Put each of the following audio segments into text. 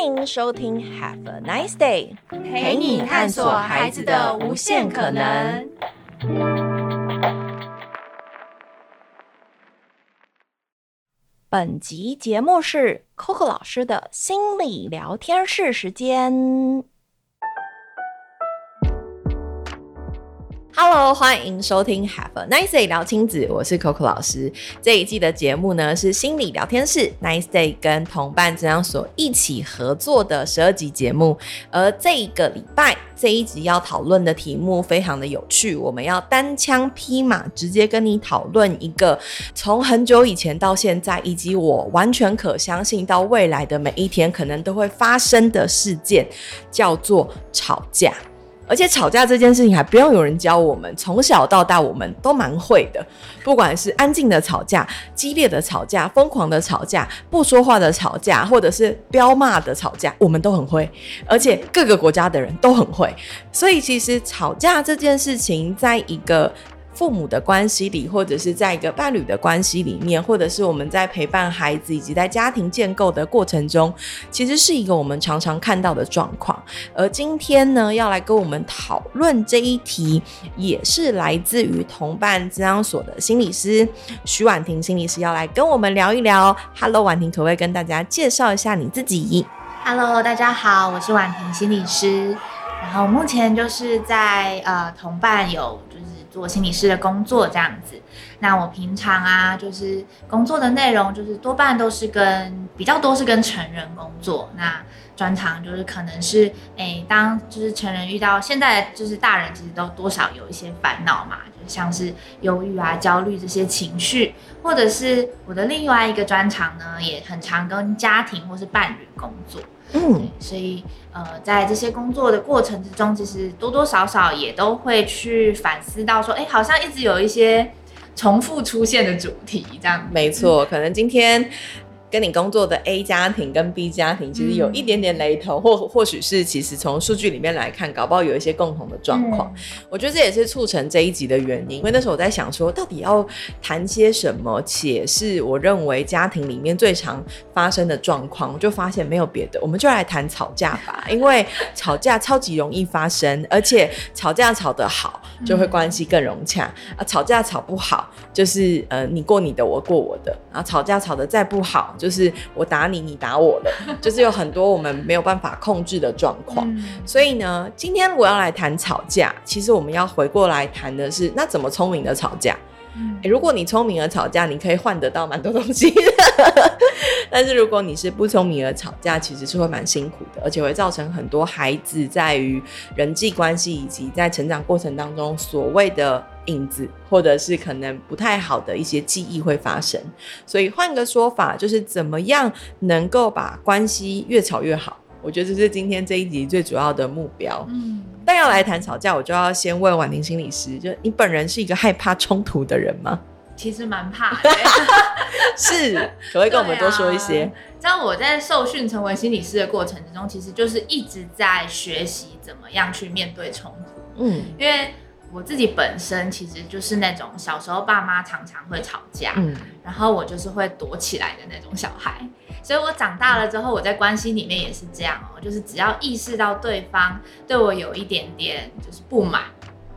欢迎收听 Have a Nice Day，陪你探索孩子的无限可能。本集节目是 Coco 老师的心理聊天室时间。Hello，欢迎收听 Have a Nice Day 聊亲子，我是 Coco 老师。这一季的节目呢是心理聊天室 Nice Day 跟同伴咨商所一起合作的十二集节目。而这一个礼拜这一集要讨论的题目非常的有趣，我们要单枪匹马直接跟你讨论一个从很久以前到现在，以及我完全可相信到未来的每一天可能都会发生的事件，叫做吵架。而且吵架这件事情还不用有人教我们，从小到大我们都蛮会的。不管是安静的吵架、激烈的吵架、疯狂的吵架、不说话的吵架，或者是彪骂的吵架，我们都很会。而且各个国家的人都很会。所以其实吵架这件事情，在一个父母的关系里，或者是在一个伴侣的关系里面，或者是我们在陪伴孩子以及在家庭建构的过程中，其实是一个我们常常看到的状况。而今天呢，要来跟我们讨论这一题，也是来自于同伴咨商所的心理师徐婉婷心理师要来跟我们聊一聊。Hello，婉婷，可不可以跟大家介绍一下你自己？Hello，大家好，我是婉婷心理师，然后目前就是在呃同伴有。做心理师的工作这样子，那我平常啊，就是工作的内容就是多半都是跟比较多是跟成人工作。那专长就是可能是诶、当就是成人遇到现在就是大人其实都多少有一些烦恼嘛，就像是忧郁啊、焦虑这些情绪，或者是我的另外一个专长呢，也很常跟家庭或是伴侣工作。嗯，所以呃，在这些工作的过程之中，其实多多少少也都会去反思到说，哎，好像一直有一些重复出现的主题，这样。没错，可能今天。跟你工作的 A 家庭跟 B 家庭其实有一点点雷同，嗯、或或许是其实从数据里面来看，搞不好有一些共同的状况。嗯、我觉得这也是促成这一集的原因，因为那时候我在想说，到底要谈些什么，且是我认为家庭里面最常发生的状况，我就发现没有别的，我们就来谈吵架吧，因为吵架超级容易发生，而且吵架吵得好，就会关系更融洽、嗯、啊，吵架吵不好，就是呃你过你的，我过我的，然后，吵架吵得再不好。就是我打你，你打我的，就是有很多我们没有办法控制的状况。嗯、所以呢，今天我要来谈吵架。其实我们要回过来谈的是，那怎么聪明的吵架？嗯欸、如果你聪明而吵架，你可以换得到蛮多东西的。但是如果你是不聪明而吵架，其实是会蛮辛苦的，而且会造成很多孩子在于人际关系以及在成长过程当中所谓的影子，或者是可能不太好的一些记忆会发生。所以换个说法，就是怎么样能够把关系越吵越好？我觉得这是今天这一集最主要的目标。嗯，但要来谈吵架，我就要先问婉婷心理师，就你本人是一个害怕冲突的人吗？其实蛮怕的，是，可不可以跟我们多说一些？在、啊、我在受训成为心理师的过程之中，其实就是一直在学习怎么样去面对冲突。嗯，因为我自己本身其实就是那种小时候爸妈常常会吵架，嗯，然后我就是会躲起来的那种小孩，所以我长大了之后，我在关系里面也是这样哦，就是只要意识到对方对我有一点点就是不满，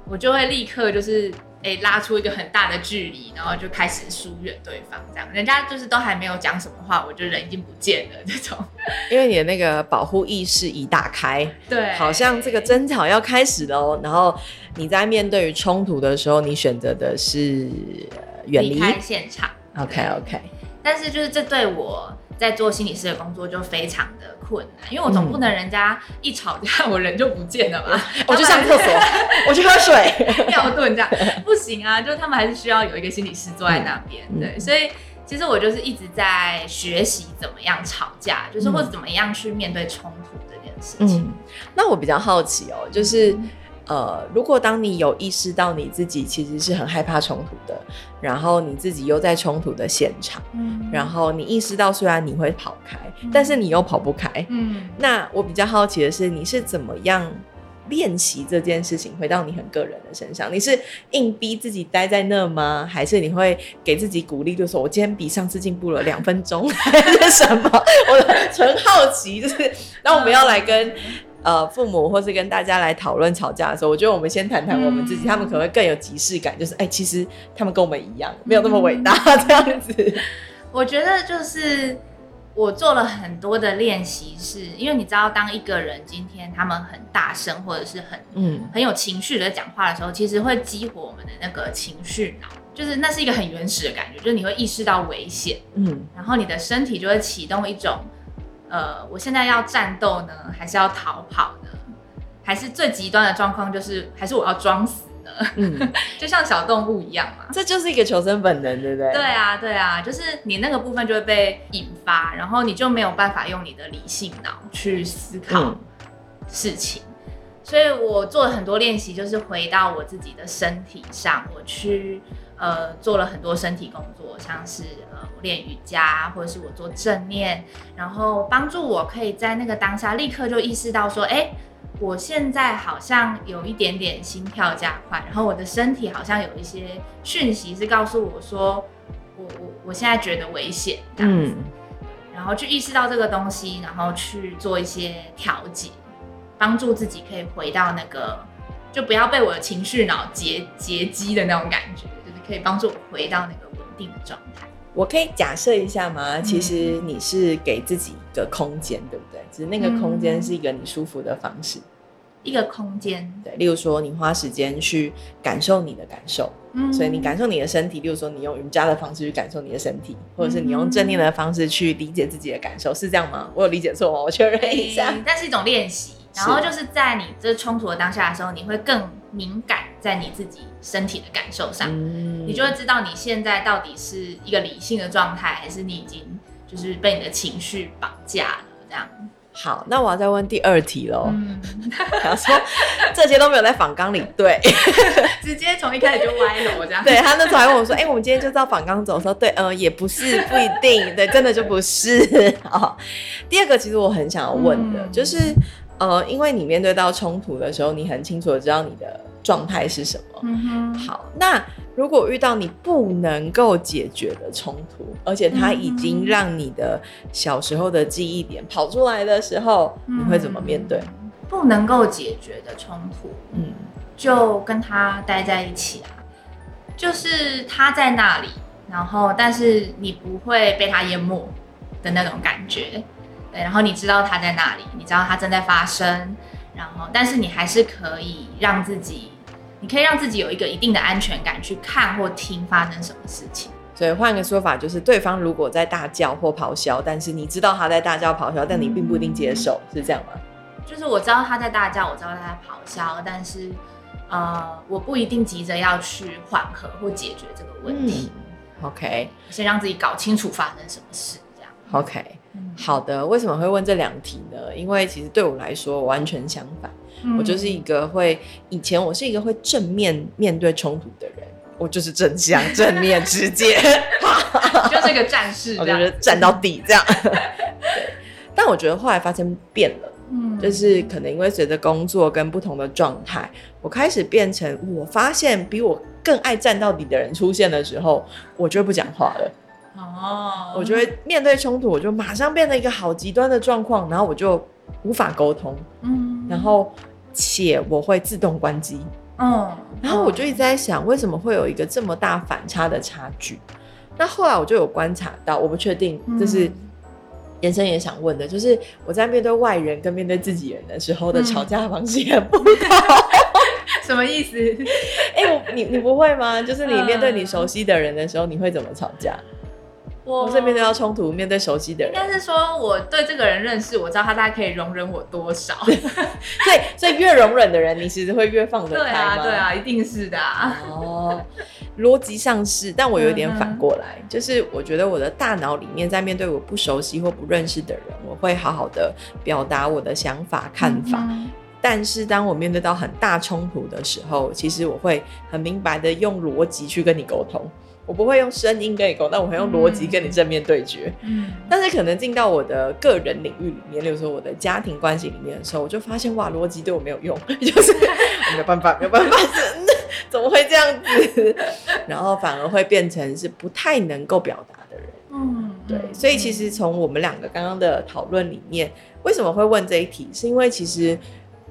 我就会立刻就是。诶，拉出一个很大的距离，然后就开始疏远对方，这样人家就是都还没有讲什么话，我就人已经不见了这种。因为你的那个保护意识已打开，对，好像这个争吵要开始喽。然后你在面对于冲突的时候，你选择的是远离，现场。OK OK，但是就是这对我。在做心理师的工作就非常的困难，因为我总不能人家一吵架我人就不见了嘛，嗯、我去上厕所，我去喝水，尿遁这样。不行啊，就他们还是需要有一个心理师坐在那边，嗯、对，所以其实我就是一直在学习怎么样吵架，就是或者怎么样去面对冲突这件事情。嗯、那我比较好奇哦，就是。嗯呃，如果当你有意识到你自己其实是很害怕冲突的，然后你自己又在冲突的现场，嗯，然后你意识到虽然你会跑开，嗯，但是你又跑不开，嗯，那我比较好奇的是，你是怎么样练习这件事情回到你很个人的身上？你是硬逼自己待在那吗？还是你会给自己鼓励，就说我今天比上次进步了两分钟，还是什么？我纯好奇，就是那我们要来跟呃父母或是跟大家来讨论吵架的时候，我觉得我们先谈谈我们自己，嗯、他们可能会更有即视感，就是哎、欸，其实他们跟我们一样，没有那么伟大这样子。我觉得就是。我做了很多的练习，是因为你知道，当一个人今天他们很大声或者是很嗯很有情绪的讲话的时候，其实会激活我们的那个情绪脑，就是那是一个很原始的感觉，就是你会意识到危险，嗯，然后你的身体就会启动一种，呃，我现在要战斗呢，还是要逃跑呢？还是最极端的状况就是，还是我要装死？嗯，就像小动物一样嘛，这就是一个求生本能，对不对？对啊，对啊，就是你那个部分就会被引发，然后你就没有办法用你的理性脑去思考事情。嗯、所以我做了很多练习，就是回到我自己的身体上，我去呃做了很多身体工作，像是呃练瑜伽，或者是我做正念，然后帮助我可以在那个当下立刻就意识到说，哎。我现在好像有一点点心跳加快，然后我的身体好像有一些讯息是告诉我说，我我我现在觉得危险这样子，嗯，然后去意识到这个东西，然后去做一些调节，帮助自己可以回到那个，就不要被我的情绪脑截截击的那种感觉，就是可以帮助我回到那个稳定的状态。我可以假设一下吗？其实你是给自己一个空间，对不对？只是那个空间是一个你舒服的方式，一个空间。对，例如说你花时间去感受你的感受，嗯，所以你感受你的身体。例如说你用瑜伽的方式去感受你的身体，或者是你用正念的方式去理解自己的感受，是这样吗？我有理解错吗？我确认一下。但是一种练习。然后就是在你这冲突的当下的时候，你会更敏感在你自己身体的感受上，嗯、你就会知道你现在到底是一个理性的状态，还是你已经就是被你的情绪绑架了这样。好，那我要再问第二题喽。他、嗯、说这些都没有在访纲里，对，直接从一开始就歪了我这样。对，他那时候还问我说：“哎、欸，我们今天就照访纲走。”说：“对，嗯、呃，也不是，不一定，对，真的就不是。”好，第二个其实我很想要问的，嗯、就是。呃，因为你面对到冲突的时候，你很清楚的知道你的状态是什么。嗯哼。好，那如果遇到你不能够解决的冲突，而且它已经让你的小时候的记忆点跑出来的时候，嗯、你会怎么面对？不能够解决的冲突，嗯，就跟他待在一起啊，就是他在那里，然后但是你不会被他淹没的那种感觉。对，然后你知道他在那里，你知道他正在发生，然后但是你还是可以让自己，你可以让自己有一个一定的安全感去看或听发生什么事情。所以换个说法，就是对方如果在大叫或咆哮，但是你知道他在大叫咆哮，但你并不一定接受，嗯、是这样吗？就是我知道他在大叫，我知道他在咆哮，但是呃，我不一定急着要去缓和或解决这个问题。嗯、OK，先让自己搞清楚发生什么事，这样。OK。好的，为什么会问这两题呢？因为其实对我来说完全相反，嗯、我就是一个会以前我是一个会正面面对冲突的人，我就是正向 正面直接，就是一个战士，我觉得站到底这样。对，但我觉得后来发生变了，嗯，就是可能因为随着工作跟不同的状态，我开始变成我发现比我更爱站到底的人出现的时候，我就不讲话了。哦，oh. 我就会面对冲突，我就马上变得一个好极端的状况，然后我就无法沟通，嗯，然后且我会自动关机，嗯，oh. 然后我就一直在想，为什么会有一个这么大反差的差距？那后来我就有观察到，我不确定，这是延伸也想问的，就是我在面对外人跟面对自己人的时候的吵架方式也不同，什么意思？哎、欸，我你你不会吗？就是你面对你熟悉的人的时候，你会怎么吵架？我是面对到冲突，面对熟悉的人，应该是说我对这个人认识，我知道他大概可以容忍我多少。所以，所以越容忍的人，你其实会越放得开吗？对啊，对啊，一定是的啊。哦，逻辑上是，但我有点反过来，嗯、就是我觉得我的大脑里面在面对我不熟悉或不认识的人，我会好好的表达我的想法、看法。嗯、但是当我面对到很大冲突的时候，其实我会很明白的用逻辑去跟你沟通。我不会用声音跟你沟通，但我会用逻辑跟你正面对决。嗯，但是可能进到我的个人领域里面，例如说我的家庭关系里面的时候，我就发现哇，逻辑对我没有用，就是 没有办法，没有办法，真的怎么会这样子？然后反而会变成是不太能够表达的人。嗯，对，所以其实从我们两个刚刚的讨论里面，为什么会问这一题？是因为其实。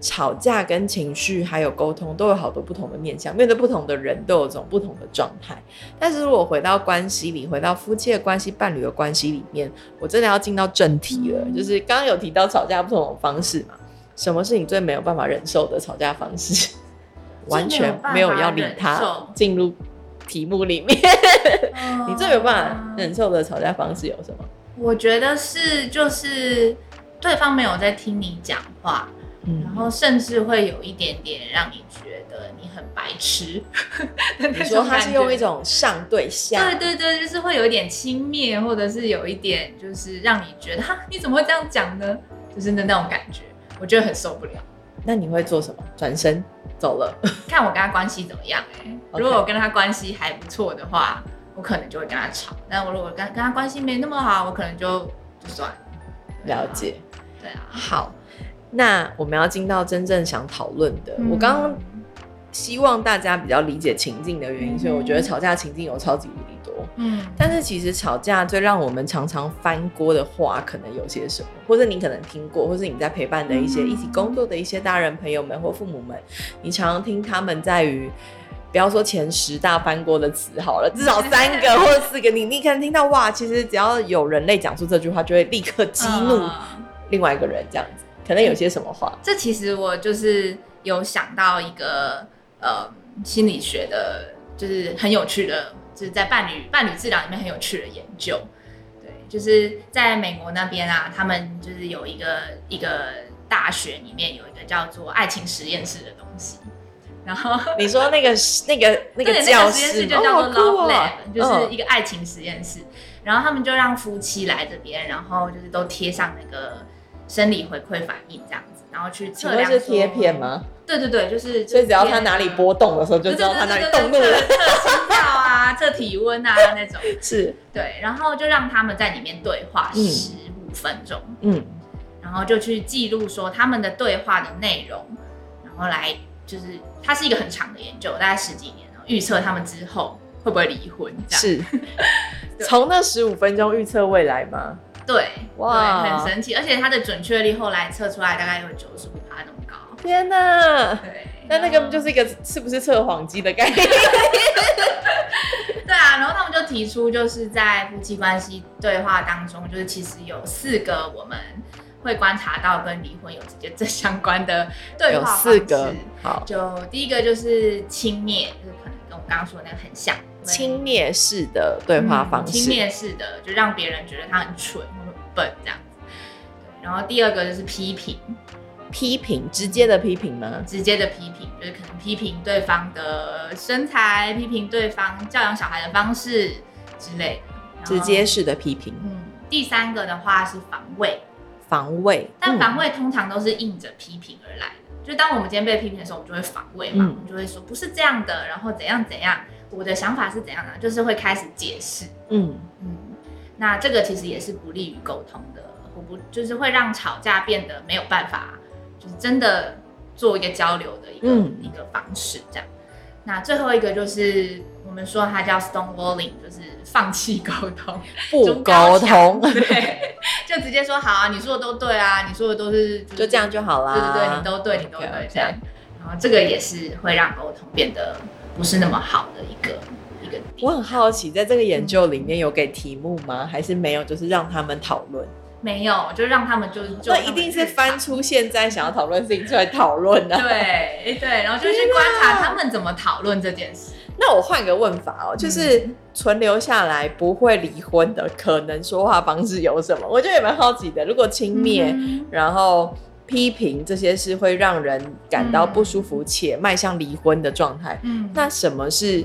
吵架跟情绪还有沟通都有好多不同的面向，面对不同的人都有这种不同的状态。但是如果回到关系里，回到夫妻的关系、伴侣的关系里面，我真的要进到正题了。嗯、就是刚刚有提到吵架不同的方式嘛？什么是你最没有办法忍受的吵架方式？完全没有要理他，进入题目里面。你最没有办法忍受的吵架方式有什么？我觉得是就是对方没有在听你讲话。然后甚至会有一点点让你觉得你很白痴，你说他是用一种上对下，对对对，就是会有一点轻蔑，或者是有一点就是让你觉得哈，你怎么会这样讲呢？就是那那种感觉，我觉得很受不了。那你会做什么？转身走了？看我跟他关系怎么样？哎，如果我跟他关系还不错的话，我可能就会跟他吵。但我如果跟跟他关系没那么好，我可能就就算了。了解。对啊。好。那我们要进到真正想讨论的。嗯、我刚刚希望大家比较理解情境的原因，嗯、所以我觉得吵架情境有超级无敌多。嗯，但是其实吵架最让我们常常翻锅的话，可能有些什么，或者你可能听过，或是你在陪伴的一些一起工作的一些大人朋友们或父母们，你常常听他们在于，不要说前十大翻锅的词好了，至少三个或者四个，你你可能听到哇，其实只要有人类讲出这句话，就会立刻激怒另外一个人，这样子。可能有些什么话？这其实我就是有想到一个呃心理学的，就是很有趣的，就是在伴侣伴侣治疗里面很有趣的研究。对，就是在美国那边啊，他们就是有一个一个大学里面有一个叫做爱情实验室的东西。然后 你说那个那个那个教室，实验室就叫做 Love Lab，就是一个爱情实验室。然后他们就让夫妻来这边，然后就是都贴上那个。生理回馈反应这样子，然后去测量。是贴片吗？对对对，就是。所以只要他哪里波动的时候，就知道他哪里动怒了。测心跳啊，测体温啊那种。是。对，然后就让他们在里面对话十五分钟。嗯。然后就去记录说他们的对话的内容，然后来就是它是一个很长的研究，大概十几年，预测他们之后会不会离婚这样。是。从那十五分钟预测未来吗？对，哇，很神奇，而且它的准确率后来测出来大概有九十五趴那么高。天哪！对，那那个就是一个是不是测谎机的概念？对啊，然后他们就提出，就是在夫妻关系对话当中，就是其实有四个我们会观察到跟离婚有直接正相关的对话方式。有四个，好，就第一个就是轻蔑，就是可能跟我刚刚说的那个很像。轻蔑式的对话方式，轻蔑式的就让别人觉得他很蠢或很笨这样子。然后第二个就是批评，批评直接的批评呢？直接的批评就是可能批评对方的身材，批评对方教养小孩的方式之类的。直接式的批评。嗯，第三个的话是防卫，防卫，但防卫通常都是应着批评而来的。嗯、就当我们今天被批评的时候，我们就会防卫嘛，嗯、我们就会说不是这样的，然后怎样怎样。我的想法是怎样呢？就是会开始解释，嗯嗯，那这个其实也是不利于沟通的，我不就是会让吵架变得没有办法，就是真的做一个交流的一个、嗯、一个方式，这样。那最后一个就是我们说它叫 stonewalling，就是放弃沟通，不沟通，对，就直接说好啊，你说的都对啊，你说的都是、就是、就这样就好啦，对对对，你都对，你都对，okay, okay. 这样。然后这个也是会让沟通变得。不是那么好的一个一个。我很好奇，在这个研究里面有给题目吗？还是没有？就是让他们讨论？没有，就让他们就是。那一定是翻出现在想要讨论的事情出来讨论的。对对，然后就去观察他们怎么讨论这件事。那我换个问法哦，就是存留下来不会离婚的可能说话方式有什么？我觉得也蛮好奇的。如果轻蔑，嗯、然后。批评这些是会让人感到不舒服且迈向离婚的状态。嗯，那什么是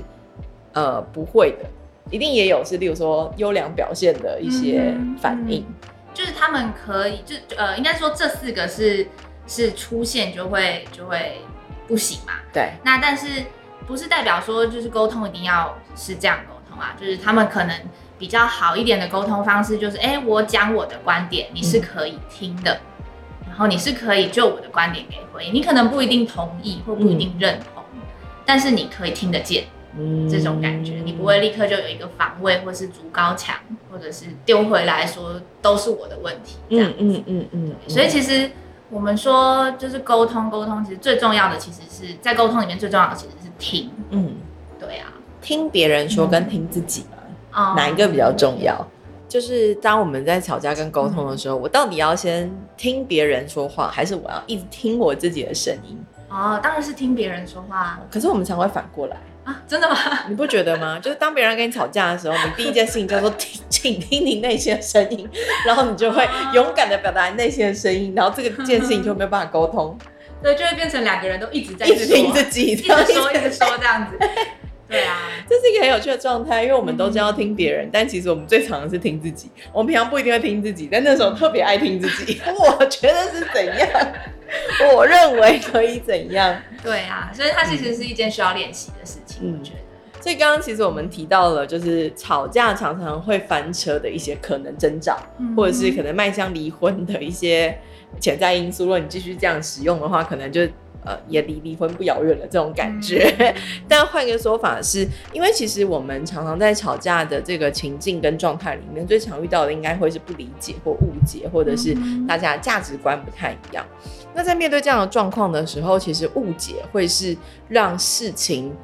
呃不会的？一定也有是，例如说优良表现的一些反应，嗯嗯、就是他们可以就呃，应该说这四个是是出现就会就会不行嘛。对。那但是不是代表说就是沟通一定要是这样沟通？啊，就是他们可能比较好一点的沟通方式，就是哎、欸，我讲我的观点，你是可以听的，后你是可以就我的观点给回应，你可能不一定同意或不一定认同，嗯、但是你可以听得见，嗯，这种感觉，你不会立刻就有一个防卫或是筑高墙，或者是丢回来说都是我的问题，这样子，嗯嗯嗯，嗯，所以其实。我们说就是沟通，沟通其实最重要的，其实是在沟通里面最重要的其实是听。嗯，对啊，听别人说跟听自己嘛，哪一个比较重要？就是当我们在吵架跟沟通的时候，我到底要先听别人说话，还是我要一直听我自己的声音？哦，当然是听别人说话。可是我们常会反过来。啊，真的吗？你不觉得吗？就是当别人跟你吵架的时候，你第一件事情叫做听，请听你内心的声音，然后你就会勇敢的表达你内心的声音，然后这个件事情就没有办法沟通，对，就会变成两个人都一直在一直听自己，一直说一直说这样子。对啊，这是一个很有趣的状态，因为我们都知道听别人，但其实我们最常的是听自己。我们平常不一定会听自己，但那时候特别爱听自己。我觉得是怎样？我认为可以怎样？对啊，所以它其实是一件需要练习的事情。嗯，我觉得。所以刚刚其实我们提到了，就是吵架常常会翻车的一些可能征兆，嗯、或者是可能迈向离婚的一些潜在因素。如果你继续这样使用的话，可能就。呃，也离离婚不遥远了，这种感觉。嗯、但换一个说法是，因为其实我们常常在吵架的这个情境跟状态里面，最常遇到的应该会是不理解或误解，或者是大家价值观不太一样。嗯、那在面对这样的状况的时候，其实误解会是让事情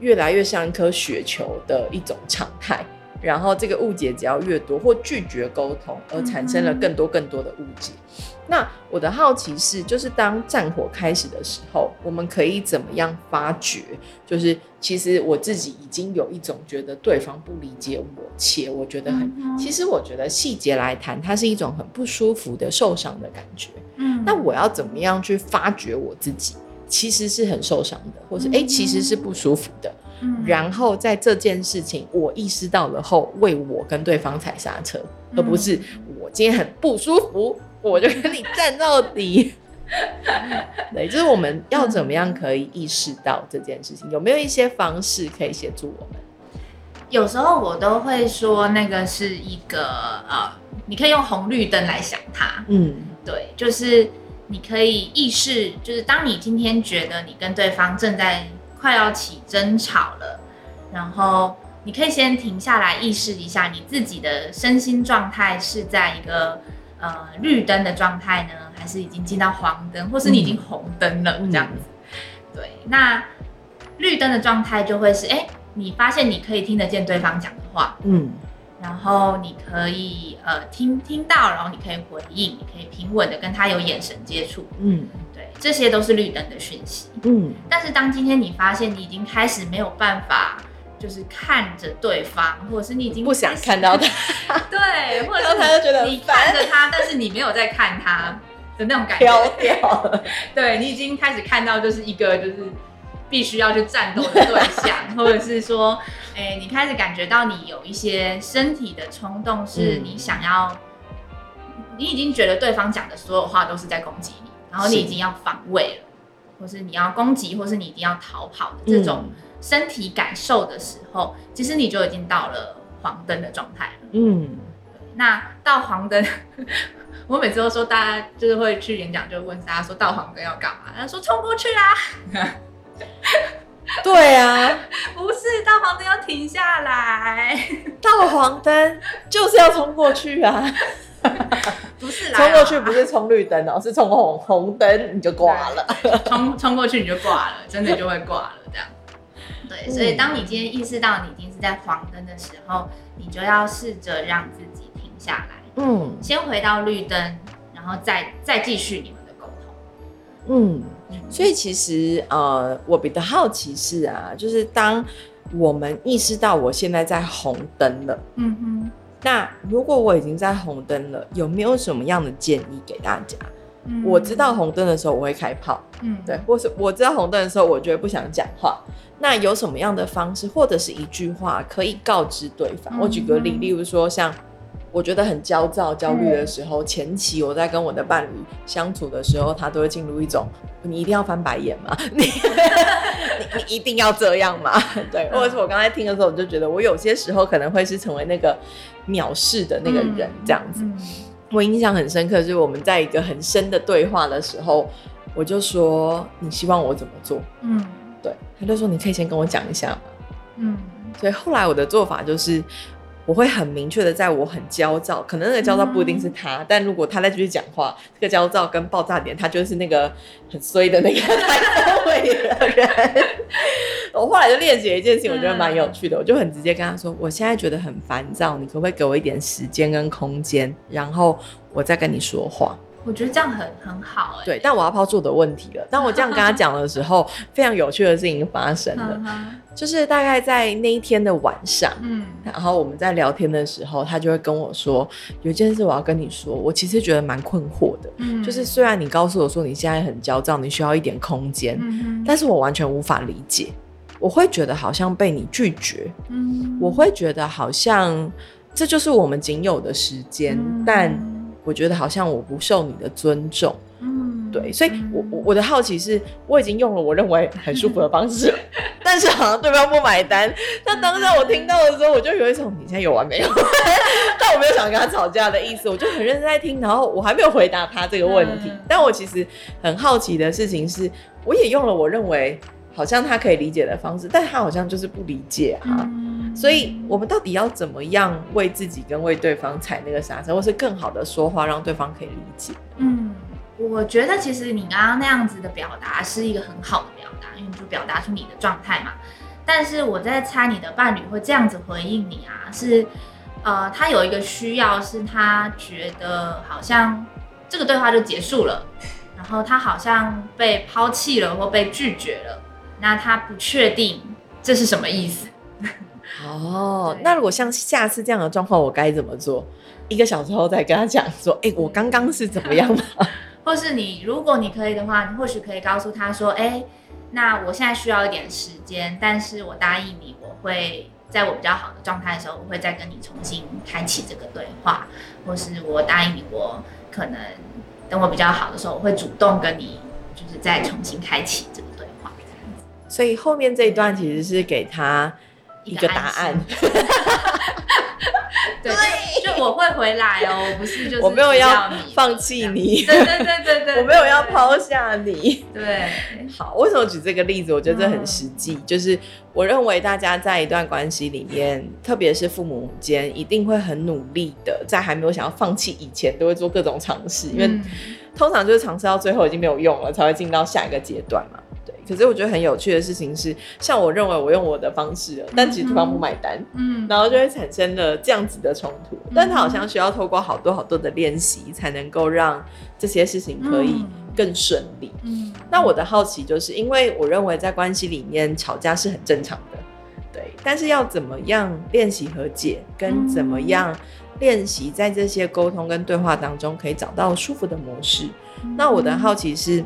越来越像一颗雪球的一种常态。然后这个误解只要越多，或拒绝沟通，而产生了更多更多的误解。嗯、那我的好奇是，就是当战火开始的时候，我们可以怎么样发觉？就是其实我自己已经有一种觉得对方不理解我，且我觉得很……嗯、其实我觉得细节来谈，它是一种很不舒服的受伤的感觉。嗯，那我要怎么样去发觉我自己其实是很受伤的，或是哎、嗯，其实是不舒服的？嗯然后在这件事情我意识到了后，为我跟对方踩刹车，嗯、而不是我今天很不舒服，我就跟你战到底。对，就是我们要怎么样可以意识到这件事情？有没有一些方式可以协助我们？有时候我都会说，那个是一个呃，你可以用红绿灯来想它。嗯，对，就是你可以意识，就是当你今天觉得你跟对方正在。快要起争吵了，然后你可以先停下来，意识一下你自己的身心状态是在一个呃绿灯的状态呢，还是已经进到黄灯，或是你已经红灯了、嗯、这样子？对，那绿灯的状态就会是，哎，你发现你可以听得见对方讲的话，嗯。然后你可以呃听听到，然后你可以回应，你可以平稳的跟他有眼神接触，嗯，对，这些都是绿灯的讯息，嗯。但是当今天你发现你已经开始没有办法，就是看着对方，或者是你已经不想看到他，对，或者是他就觉得你看着他，但是你没有在看他的那种感觉，飘掉了，对，你已经开始看到就是一个就是。必须要去战斗的对象，或者是说，哎、欸，你开始感觉到你有一些身体的冲动，是你想要，嗯、你已经觉得对方讲的所有话都是在攻击你，然后你已经要防卫了，或是你要攻击，或是你一定要逃跑的这种身体感受的时候，嗯、其实你就已经到了黄灯的状态了。嗯，那到黄灯，我每次都说，大家就是会去演讲，就问大家说到黄灯要干嘛？他说冲过去啊。对啊，不是到黄灯要停下来，到黄灯就是要冲过去啊！不是冲过去，不是冲绿灯哦，是冲红红灯你就挂了，冲冲过去你就挂了，真的就会挂了。对，所以当你今天意识到你已经是在黄灯的时候，你就要试着让自己停下来，嗯，先回到绿灯，然后再再继续你们的沟通，嗯。所以其实呃，我比较好奇是啊，就是当我们意识到我现在在红灯了，嗯哼，那如果我已经在红灯了，有没有什么样的建议给大家？嗯，我知道红灯的时候我会开炮，嗯，对，或是我知道红灯的时候我觉得不想讲话，那有什么样的方式或者是一句话可以告知对方？嗯，我举个例，例如说像我觉得很焦躁、焦虑的时候，前期我在跟我的伴侣相处的时候，他都会进入一种：你一定要翻白眼吗？你你一定要这样吗？对，或者是我刚才听的时候，我就觉得我有些时候可能会是成为那个藐视的那个人，这样子。我印象很深刻，就是我们在一个很深的对话的时候，我就说：你希望我怎么做？嗯，对，他就说：你可以先跟我讲一下嘛？嗯，所以后来我的做法就是。我会很明确的，在我很焦躁，可能那个焦躁不一定是他，嗯、但如果他再继续讲话，这个焦躁跟爆炸点，他就是那个很衰的那个 来会的人。我后来就练习了一件事情，我觉得蛮有趣的，我就很直接跟他说：“我现在觉得很烦躁，你可不可以给我一点时间跟空间，然后我再跟你说话？”我觉得这样很很好哎、欸。对，但我要抛出我的问题了。当我这样跟他讲的时候，非常有趣的事情发生了，就是大概在那一天的晚上，嗯，然后我们在聊天的时候，他就会跟我说，有一件事我要跟你说，我其实觉得蛮困惑的，嗯，就是虽然你告诉我说你现在很焦躁，你需要一点空间，嗯，但是我完全无法理解，我会觉得好像被你拒绝，嗯，我会觉得好像这就是我们仅有的时间，嗯，但。我觉得好像我不受你的尊重，嗯，对，所以我我我的好奇是，我已经用了我认为很舒服的方式，但是好像对方不买单。那当时我听到的时候，我就有一种你现在有完没有？但我没有想跟他吵架的意思，我就很认真在听，然后我还没有回答他这个问题。但我其实很好奇的事情是，我也用了我认为好像他可以理解的方式，但他好像就是不理解啊。所以，我们到底要怎么样为自己跟为对方踩那个刹车，或是更好的说话，让对方可以理解？嗯，我觉得其实你刚刚那样子的表达是一个很好的表达，因为你就表达出你的状态嘛。但是我在猜你的伴侣会这样子回应你啊，是呃，他有一个需要，是他觉得好像这个对话就结束了，然后他好像被抛弃了或被拒绝了，那他不确定这是什么意思。哦，那如果像下次这样的状况，我该怎么做？一个小时后再跟他讲说，哎、欸，我刚刚是怎么样吗？或是你，如果你可以的话，你或许可以告诉他说，哎、欸，那我现在需要一点时间，但是我答应你，我会在我比较好的状态的时候，我会再跟你重新开启这个对话，或是我答应你，我可能等我比较好的时候，我会主动跟你，就是再重新开启这。所以后面这一段其实是给他。一个答案，对，就我会回来哦，我不是就是我没有要放弃你，对对对对对，我没有要抛下你，对，好，为什么举这个例子？我觉得这很实际，就是我认为大家在一段关系里面，特别是父母间，一定会很努力的，在还没有想要放弃以前，都会做各种尝试，因为通常就是尝试到最后已经没有用了，才会进到下一个阶段嘛。可是我觉得很有趣的事情是，像我认为我用我的方式了，但其实对方不买单，嗯，然后就会产生了这样子的冲突。嗯、但他好像需要透过好多好多的练习，才能够让这些事情可以更顺利。嗯，那我的好奇就是，因为我认为在关系里面吵架是很正常的，对。但是要怎么样练习和解，跟怎么样练习在这些沟通跟对话当中可以找到舒服的模式？那我的好奇是。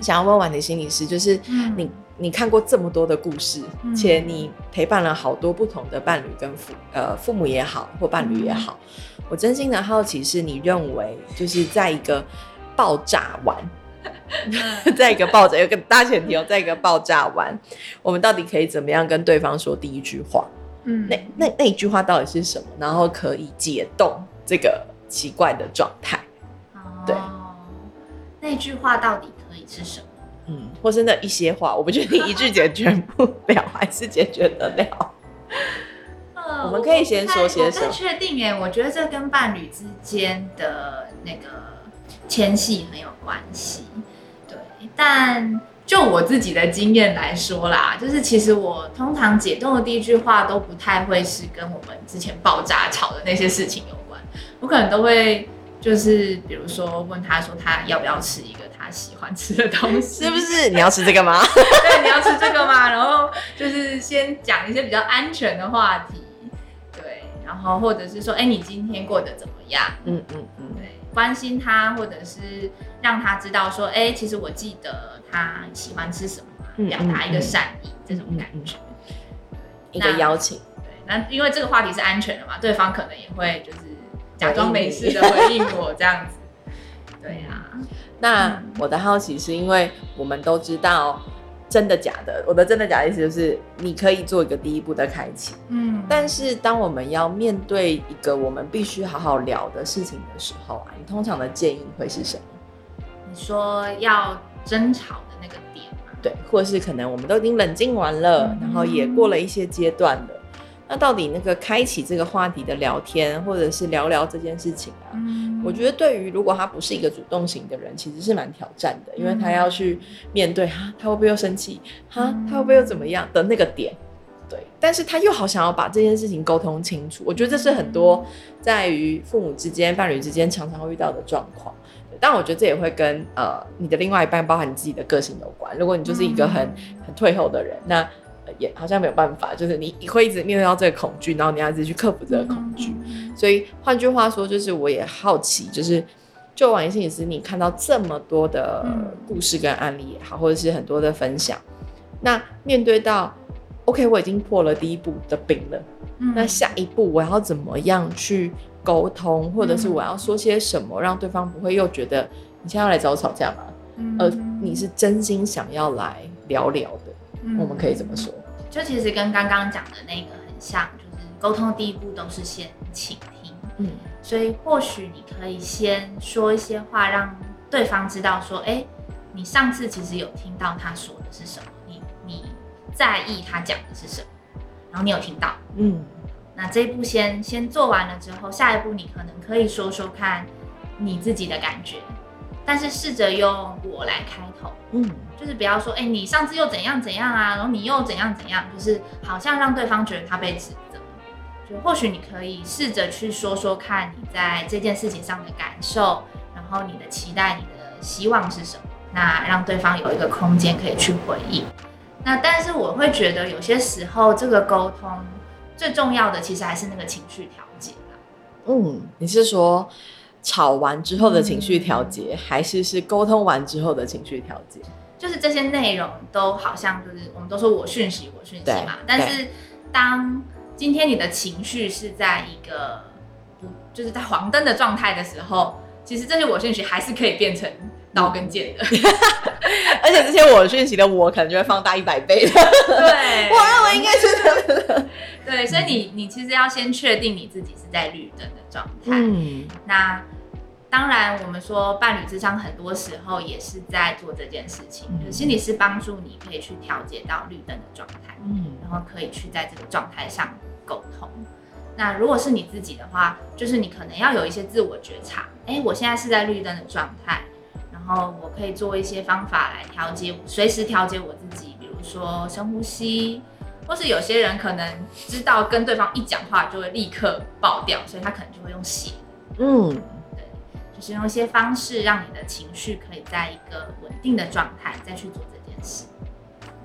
想要问婉婷心理师，就是你、嗯、你看过这么多的故事，嗯、且你陪伴了好多不同的伴侣跟父呃父母也好或伴侣也好，嗯、我真心的好奇是，你认为就是在一个爆炸完，嗯、在一个爆炸有个大前提哦，在一个爆炸完，我们到底可以怎么样跟对方说第一句话？嗯，那那那一句话到底是什么？然后可以解冻这个奇怪的状态？哦、对，那句话到底？是什么？嗯，或是那一些话，我不确定一句解决不了，还是解决得了。呃，我们可以先说些什么？确定耶，我觉得这跟伴侣之间的那个牵系很有关系。对，但就我自己的经验来说啦，就是其实我通常解冻的第一句话都不太会是跟我们之前爆炸吵的那些事情有关，我可能都会。就是比如说问他说他要不要吃一个他喜欢吃的东西，是不是？你要吃这个吗？对，你要吃这个吗？然后就是先讲一些比较安全的话题，对，然后或者是说，哎、欸，你今天过得怎么样？嗯嗯嗯，对，关心他，或者是让他知道说，哎、欸，其实我记得他喜欢吃什么，表达一个善意，嗯嗯嗯、这种感觉，一个邀请。对，那因为这个话题是安全的嘛，对方可能也会就是。假装没事的回应我这样子。对啊，那我的好奇是因为我们都知道。真的假的？我的真的假的意思就是，你可以做一个第一步的开启，嗯，但是当我们要面对一个我们必须好好聊的事情的时候啊，你通常的建议会是什么？你说要争吵的那个点吗？对，或者是可能我们都已经冷静完了，嗯，然后也过了一些阶段了。那到底那个开启这个话题的聊天，或者是聊聊这件事情啊，嗯、我觉得对于如果他不是一个主动型的人，其实是蛮挑战的，因为他要去面对哈，他会不会又生气？哈，他会不会又怎么样的那个点？对，但是他又好想要把这件事情沟通清楚。我觉得这是很多在于父母之间、伴侣之间常常会遇到的状况。但我觉得这也会跟呃你的另外一半，包含你自己的个性有关。如果你就是一个很很退后的人，那。也好像没有办法，就是你会一直面对到这个恐惧，然后你要一直去克服这个恐惧。嗯、所以换句话说，就是我也好奇，就是就王心理师，你看到这么多的故事跟案例也好，或者是很多的分享，那面对到 OK，我已经破了第一步的冰了，嗯、那下一步我要怎么样去沟通，或者是我要说些什么，让对方不会又觉得你现在要来找我吵架吗？嗯、而你是真心想要来聊聊的。我们可以怎么说？就其实跟刚刚讲的那个很像，就是沟通第一步都是先倾听。嗯，所以或许你可以先说一些话，让对方知道说，哎，你上次其实有听到他说的是什么，你你在意他讲的是什么，然后你有听到。嗯，那这一步先先做完了之后，下一步你可能可以说说看你自己的感觉。但是试着用我来开头，嗯，就是不要说，哎、欸，你上次又怎样怎样啊，然后你又怎样怎样，就是好像让对方觉得他被指责。就或许你可以试着去说说看你在这件事情上的感受，然后你的期待、你的希望是什么，那让对方有一个空间可以去回应。那但是我会觉得有些时候这个沟通最重要的其实还是那个情绪调节。嗯，你是说？吵完之后的情绪调节，嗯、还是是沟通完之后的情绪调节？就是这些内容都好像就是我们都说我讯息我讯息嘛，但是当今天你的情绪是在一个不就是在黄灯的状态的时候，其实这些我讯息还是可以变成刀跟剑的，而且这些我讯息的我可能就会放大一百倍的。对，我认为应该是。对，所以你你其实要先确定你自己是在绿灯的状态。嗯，那。当然，我们说伴侣咨商很多时候也是在做这件事情，嗯、就是心理师帮助你可以去调节到绿灯的状态，嗯，然后可以去在这个状态上沟通。那如果是你自己的话，就是你可能要有一些自我觉察，哎，我现在是在绿灯的状态，然后我可以做一些方法来调节，随时调节我自己，比如说深呼吸，或是有些人可能知道跟对方一讲话就会立刻爆掉，所以他可能就会用写，嗯。就是用一些方式，让你的情绪可以在一个稳定的状态，再去做这件事。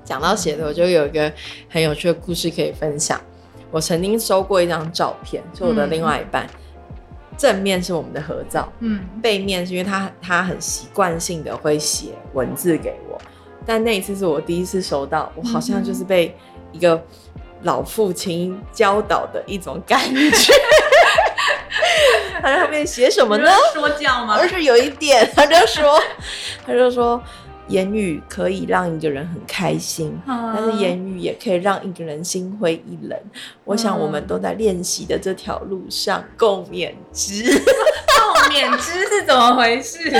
讲到写的，我就有一个很有趣的故事可以分享。我曾经收过一张照片，是我的另外一半，嗯、正面是我们的合照，嗯，背面是因为他他很习惯性的会写文字给我，但那一次是我第一次收到，我好像就是被一个老父亲教导的一种感觉。他在后面写什么呢？说教吗？而是有一点，他就说，他就说，言语可以让一个人很开心，嗯、但是言语也可以让一个人心灰意冷。嗯、我想我们都在练习的这条路上共勉之。共勉之是怎么回事？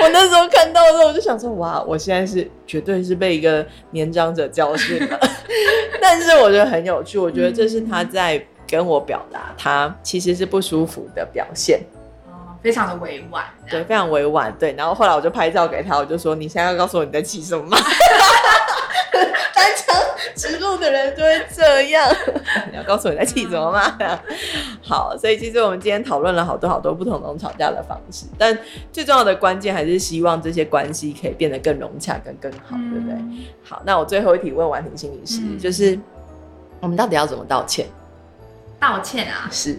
我那时候看到的时候，我就想说，哇，我现在是绝对是被一个年长者教训了。但是我觉得很有趣，我觉得这是他在。跟我表达他其实是不舒服的表现，哦，非常的委婉，对，非常委婉，对。然后后来我就拍照给他，我就说：“你现在要告诉我你在气什么吗？” 单枪直入的人就会这样，你要告诉我你在气什么吗？好，所以其实我们今天讨论了好多好多不同种吵架的方式，但最重要的关键还是希望这些关系可以变得更融洽、跟更好，嗯、对不对？好，那我最后一题问婉婷心理师，嗯、就是我们到底要怎么道歉？道歉啊，是。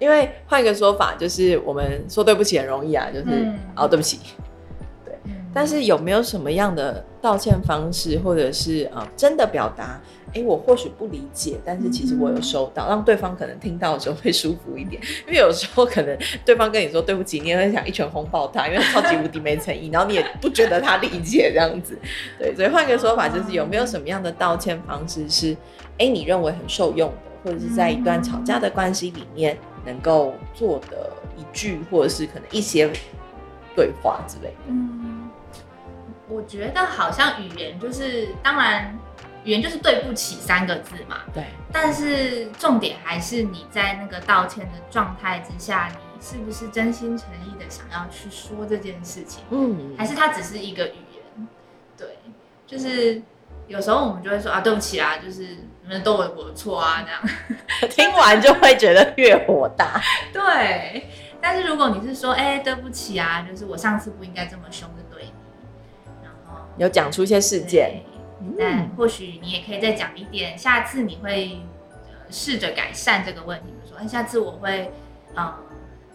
因为换一个说法，就是我们说对不起很容易啊，就是、嗯、哦对不起，对，但是有没有什么样的道歉方式，或者是呃真的表达？哎，我或许不理解，但是其实我有收到，让对方可能听到的时候会舒服一点。因为有时候可能对方跟你说对不起，你也会想一拳轰爆他，因为超级无敌没诚意，然后你也不觉得他理解这样子。对，所以换个说法就是，有没有什么样的道歉方式是，哎，你认为很受用的，或者是在一段吵架的关系里面能够做的一句，或者是可能一些对话之类的。嗯，我觉得好像语言就是，当然。语言就是对不起三个字嘛，对。但是重点还是你在那个道歉的状态之下，你是不是真心诚意的想要去说这件事情？嗯，还是它只是一个语言？对，就是有时候我们就会说啊，对不起啊，就是你们都有我的错啊，这样。听完就会觉得越火大。对，但是如果你是说，哎、欸，对不起啊，就是我上次不应该这么凶的对你，然后有讲出一些事件。但或许你也可以再讲一点，下次你会试着改善这个问题，比如说，哎，下次我会，嗯，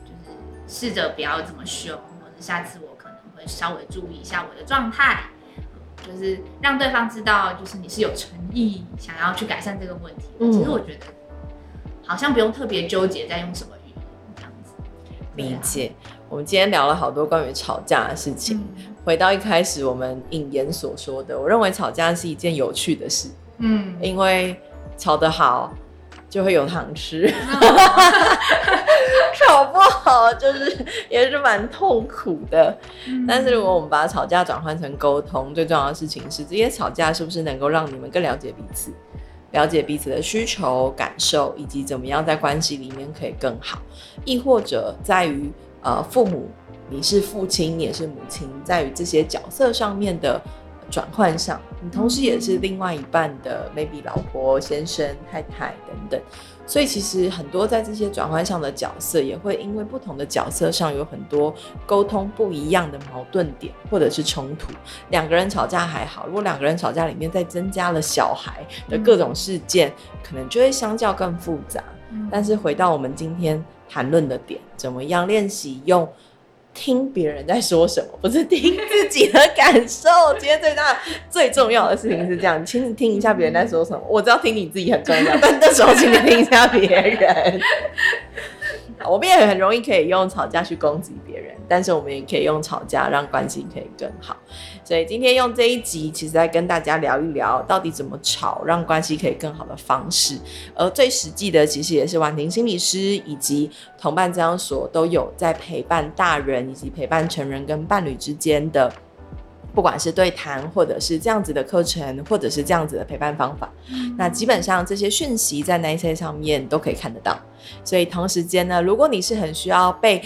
就是试着不要这么凶，或者下次我可能会稍微注意一下我的状态，就是让对方知道，就是你是有诚意想要去改善这个问题。嗯，其实我觉得好像不用特别纠结在用什么语言这样子。理解。我们今天聊了好多关于吵架的事情。嗯回到一开始我们引言所说的，我认为吵架是一件有趣的事，嗯，因为吵得好就会有糖吃，嗯、吵不好就是也是蛮痛苦的。嗯、但是如果我们把吵架转换成沟通，最重要的事情是这些吵架是不是能够让你们更了解彼此，了解彼此的需求、感受，以及怎么样在关系里面可以更好，亦或者在于呃父母。你是父亲，你也是母亲，在于这些角色上面的转换上，你同时也是另外一半的 maybe 老婆、先生、太太等等。所以其实很多在这些转换上的角色，也会因为不同的角色上有很多沟通不一样的矛盾点或者是冲突。两个人吵架还好，如果两个人吵架里面再增加了小孩的各种事件，可能就会相较更复杂。但是回到我们今天谈论的点，怎么样练习用？听别人在说什么，不是听自己的感受。今天最大最重要的事情是这样，请你听一下别人在说什么。我知道听你自己很重要，但那时候请你听一下别人。我们也很容易可以用吵架去攻击别人，但是我们也可以用吵架让关系可以更好。所以今天用这一集，其实在跟大家聊一聊，到底怎么吵让关系可以更好的方式。而最实际的，其实也是婉婷心理师以及同伴咨商所都有在陪伴大人以及陪伴成人跟伴侣之间的。不管是对谈，或者是这样子的课程，或者是这样子的陪伴方法，嗯、那基本上这些讯息在 NICE 上面都可以看得到。所以同时间呢，如果你是很需要被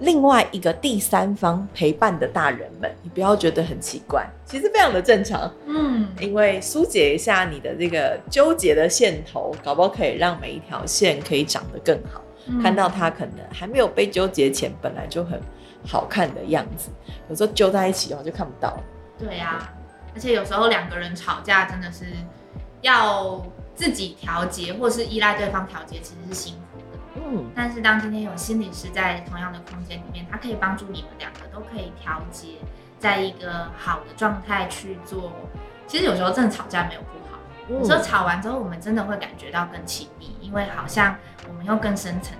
另外一个第三方陪伴的大人们，你不要觉得很奇怪，其实非常的正常。嗯，因为疏解一下你的这个纠结的线头，搞不好可以让每一条线可以长得更好。嗯、看到它可能还没有被纠结前，本来就很。好看的样子，有时候揪在一起哦，就看不到。对呀、啊，而且有时候两个人吵架真的是要自己调节，或是依赖对方调节，其实是辛苦的。嗯，但是当今天有心理师在同样的空间里面，他可以帮助你们两个都可以调节，在一个好的状态去做。其实有时候真的吵架没有不好，嗯、有时候吵完之后，我们真的会感觉到更亲密，因为好像我们又更深层。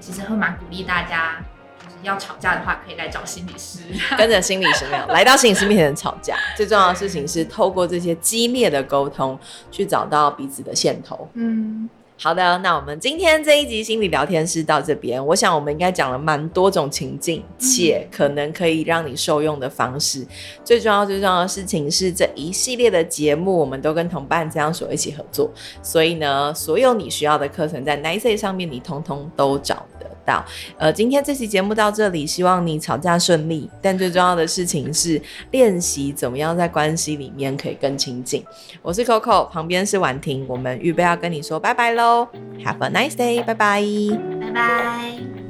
其实会蛮鼓励大家，就是要吵架的话，可以来找心理师，跟着心理师没有来到心理师面前吵架。最重要的事情是透过这些激烈的沟通，去找到彼此的线头。嗯。好的，那我们今天这一集心理聊天室到这边，我想我们应该讲了蛮多种情境，且可能可以让你受用的方式。嗯、最重要、最重要的事情是这一系列的节目，我们都跟同伴这样所一起合作，所以呢，所有你需要的课程在 NICE 上面，你通通都找得到。呃，今天这期节目到这里，希望你吵架顺利。但最重要的事情是练习怎么样在关系里面可以更亲近。我是 Coco，旁边是婉婷，我们预备要跟你说拜拜喽。Have a nice day，拜拜，拜拜。